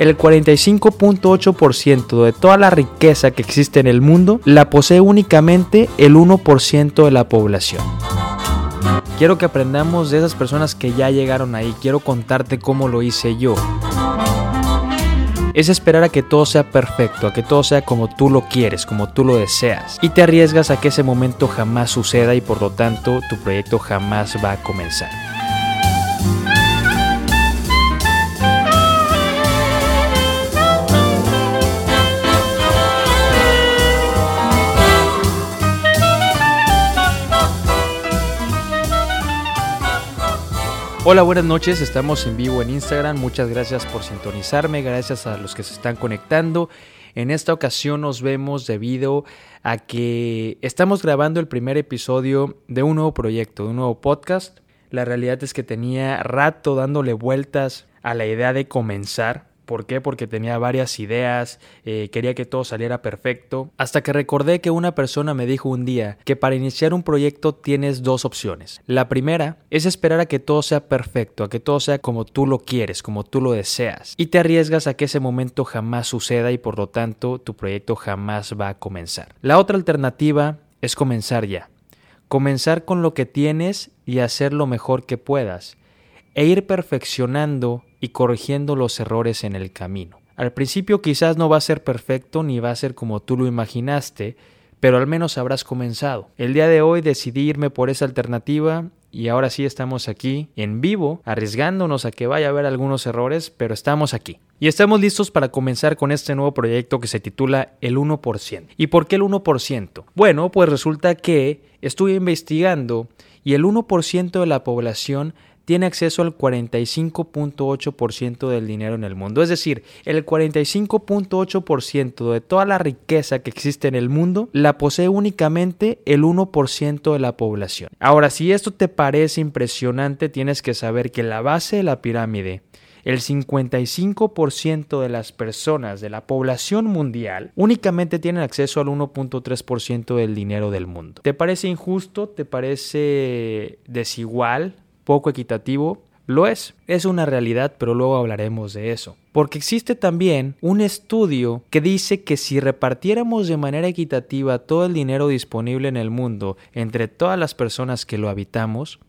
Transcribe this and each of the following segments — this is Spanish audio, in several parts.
el 45.8% de toda la riqueza que existe en el mundo la posee únicamente el 1% de la población. Quiero que aprendamos de esas personas que ya llegaron ahí. Quiero contarte cómo lo hice yo. Es esperar a que todo sea perfecto, a que todo sea como tú lo quieres, como tú lo deseas. Y te arriesgas a que ese momento jamás suceda y por lo tanto tu proyecto jamás va a comenzar. Hola, buenas noches, estamos en vivo en Instagram, muchas gracias por sintonizarme, gracias a los que se están conectando. En esta ocasión nos vemos debido a que estamos grabando el primer episodio de un nuevo proyecto, de un nuevo podcast. La realidad es que tenía rato dándole vueltas a la idea de comenzar ¿Por qué? Porque tenía varias ideas, eh, quería que todo saliera perfecto, hasta que recordé que una persona me dijo un día que para iniciar un proyecto tienes dos opciones. La primera es esperar a que todo sea perfecto, a que todo sea como tú lo quieres, como tú lo deseas, y te arriesgas a que ese momento jamás suceda y por lo tanto tu proyecto jamás va a comenzar. La otra alternativa es comenzar ya. Comenzar con lo que tienes y hacer lo mejor que puedas e ir perfeccionando y corrigiendo los errores en el camino. Al principio quizás no va a ser perfecto ni va a ser como tú lo imaginaste, pero al menos habrás comenzado. El día de hoy decidí irme por esa alternativa y ahora sí estamos aquí en vivo, arriesgándonos a que vaya a haber algunos errores, pero estamos aquí. Y estamos listos para comenzar con este nuevo proyecto que se titula El 1%. ¿Y por qué el 1%? Bueno, pues resulta que estuve investigando y el 1% de la población tiene acceso al 45.8% del dinero en el mundo. Es decir, el 45.8% de toda la riqueza que existe en el mundo la posee únicamente el 1% de la población. Ahora, si esto te parece impresionante, tienes que saber que la base de la pirámide el 55% de las personas de la población mundial únicamente tienen acceso al 1.3% del dinero del mundo. ¿Te parece injusto? ¿Te parece desigual? Poco equitativo, lo es, es una realidad, pero luego hablaremos de eso. Porque existe también un estudio que dice que si repartiéramos de manera equitativa todo el dinero disponible en el mundo entre todas las personas que lo habitamos,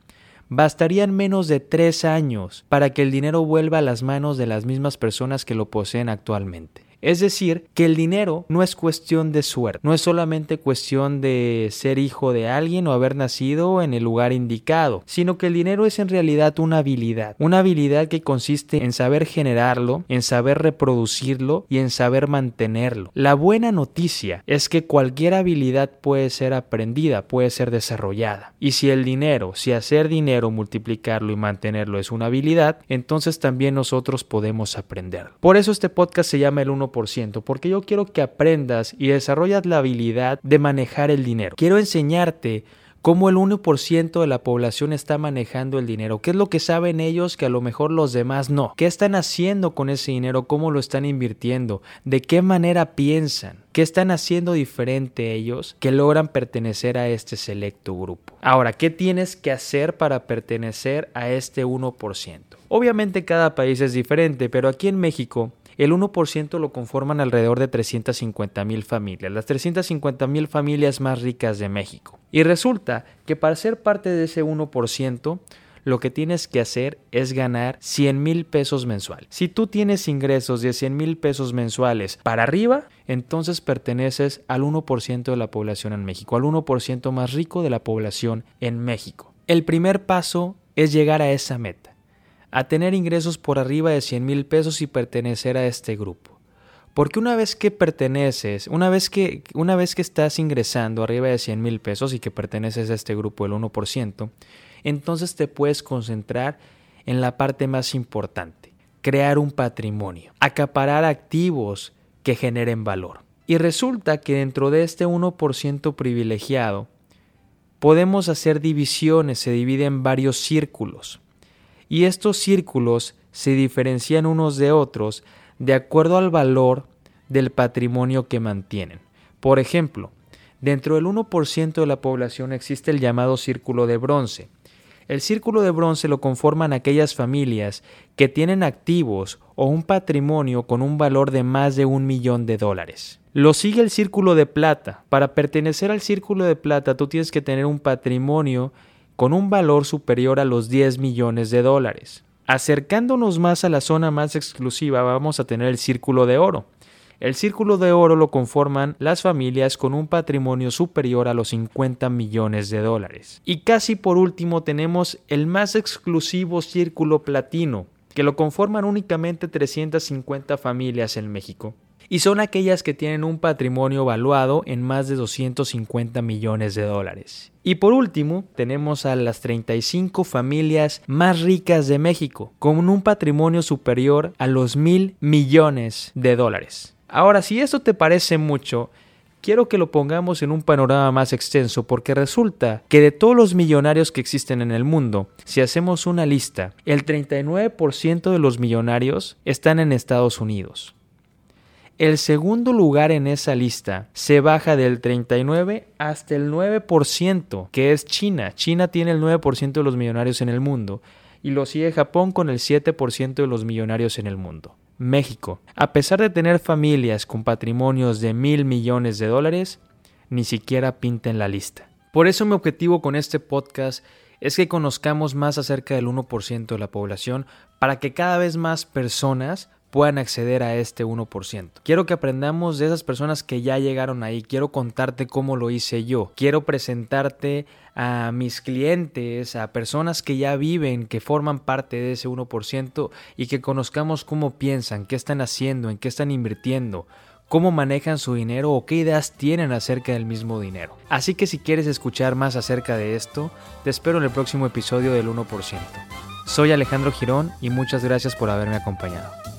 bastarían menos de tres años para que el dinero vuelva a las manos de las mismas personas que lo poseen actualmente. Es decir, que el dinero no es cuestión de suerte, no es solamente cuestión de ser hijo de alguien o haber nacido en el lugar indicado, sino que el dinero es en realidad una habilidad, una habilidad que consiste en saber generarlo, en saber reproducirlo y en saber mantenerlo. La buena noticia es que cualquier habilidad puede ser aprendida, puede ser desarrollada. Y si el dinero, si hacer dinero, multiplicarlo y mantenerlo es una habilidad, entonces también nosotros podemos aprenderlo. Por eso este podcast se llama el 1 porque yo quiero que aprendas y desarrollas la habilidad de manejar el dinero. Quiero enseñarte cómo el 1% de la población está manejando el dinero, qué es lo que saben ellos que a lo mejor los demás no, qué están haciendo con ese dinero, cómo lo están invirtiendo, de qué manera piensan, qué están haciendo diferente ellos que logran pertenecer a este selecto grupo. Ahora, ¿qué tienes que hacer para pertenecer a este 1%? Obviamente cada país es diferente, pero aquí en México el 1% lo conforman alrededor de 350 mil familias, las 350 mil familias más ricas de México. Y resulta que para ser parte de ese 1%, lo que tienes que hacer es ganar 100 mil pesos mensuales. Si tú tienes ingresos de 100 mil pesos mensuales para arriba, entonces perteneces al 1% de la población en México, al 1% más rico de la población en México. El primer paso es llegar a esa meta a tener ingresos por arriba de 100 mil pesos y pertenecer a este grupo. Porque una vez que perteneces, una vez que, una vez que estás ingresando arriba de 100 mil pesos y que perteneces a este grupo del 1%, entonces te puedes concentrar en la parte más importante, crear un patrimonio, acaparar activos que generen valor. Y resulta que dentro de este 1% privilegiado, podemos hacer divisiones, se divide en varios círculos y estos círculos se diferencian unos de otros de acuerdo al valor del patrimonio que mantienen. Por ejemplo, dentro del 1% de la población existe el llamado círculo de bronce. El círculo de bronce lo conforman aquellas familias que tienen activos o un patrimonio con un valor de más de un millón de dólares. Lo sigue el círculo de plata. Para pertenecer al círculo de plata tú tienes que tener un patrimonio con un valor superior a los 10 millones de dólares. Acercándonos más a la zona más exclusiva vamos a tener el círculo de oro. El círculo de oro lo conforman las familias con un patrimonio superior a los 50 millones de dólares. Y casi por último tenemos el más exclusivo círculo platino, que lo conforman únicamente 350 familias en México. Y son aquellas que tienen un patrimonio valuado en más de 250 millones de dólares. Y por último, tenemos a las 35 familias más ricas de México, con un patrimonio superior a los mil millones de dólares. Ahora, si esto te parece mucho, quiero que lo pongamos en un panorama más extenso porque resulta que de todos los millonarios que existen en el mundo, si hacemos una lista, el 39% de los millonarios están en Estados Unidos. El segundo lugar en esa lista se baja del 39 hasta el 9%, que es China. China tiene el 9% de los millonarios en el mundo y lo sigue Japón con el 7% de los millonarios en el mundo. México, a pesar de tener familias con patrimonios de mil millones de dólares, ni siquiera pinta en la lista. Por eso mi objetivo con este podcast es que conozcamos más acerca del 1% de la población para que cada vez más personas puedan acceder a este 1%. Quiero que aprendamos de esas personas que ya llegaron ahí. Quiero contarte cómo lo hice yo. Quiero presentarte a mis clientes, a personas que ya viven, que forman parte de ese 1% y que conozcamos cómo piensan, qué están haciendo, en qué están invirtiendo cómo manejan su dinero o qué ideas tienen acerca del mismo dinero. Así que si quieres escuchar más acerca de esto, te espero en el próximo episodio del 1%. Soy Alejandro Girón y muchas gracias por haberme acompañado.